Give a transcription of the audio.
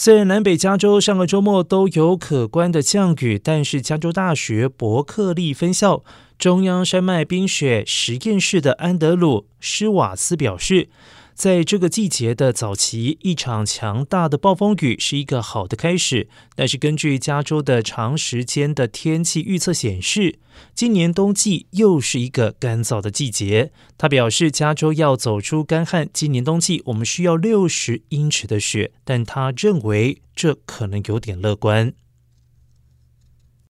虽然南北加州上个周末都有可观的降雨，但是加州大学伯克利分校中央山脉冰雪实验室的安德鲁施瓦斯表示。在这个季节的早期，一场强大的暴风雨是一个好的开始。但是，根据加州的长时间的天气预测显示，今年冬季又是一个干燥的季节。他表示，加州要走出干旱，今年冬季我们需要六十英尺的雪，但他认为这可能有点乐观。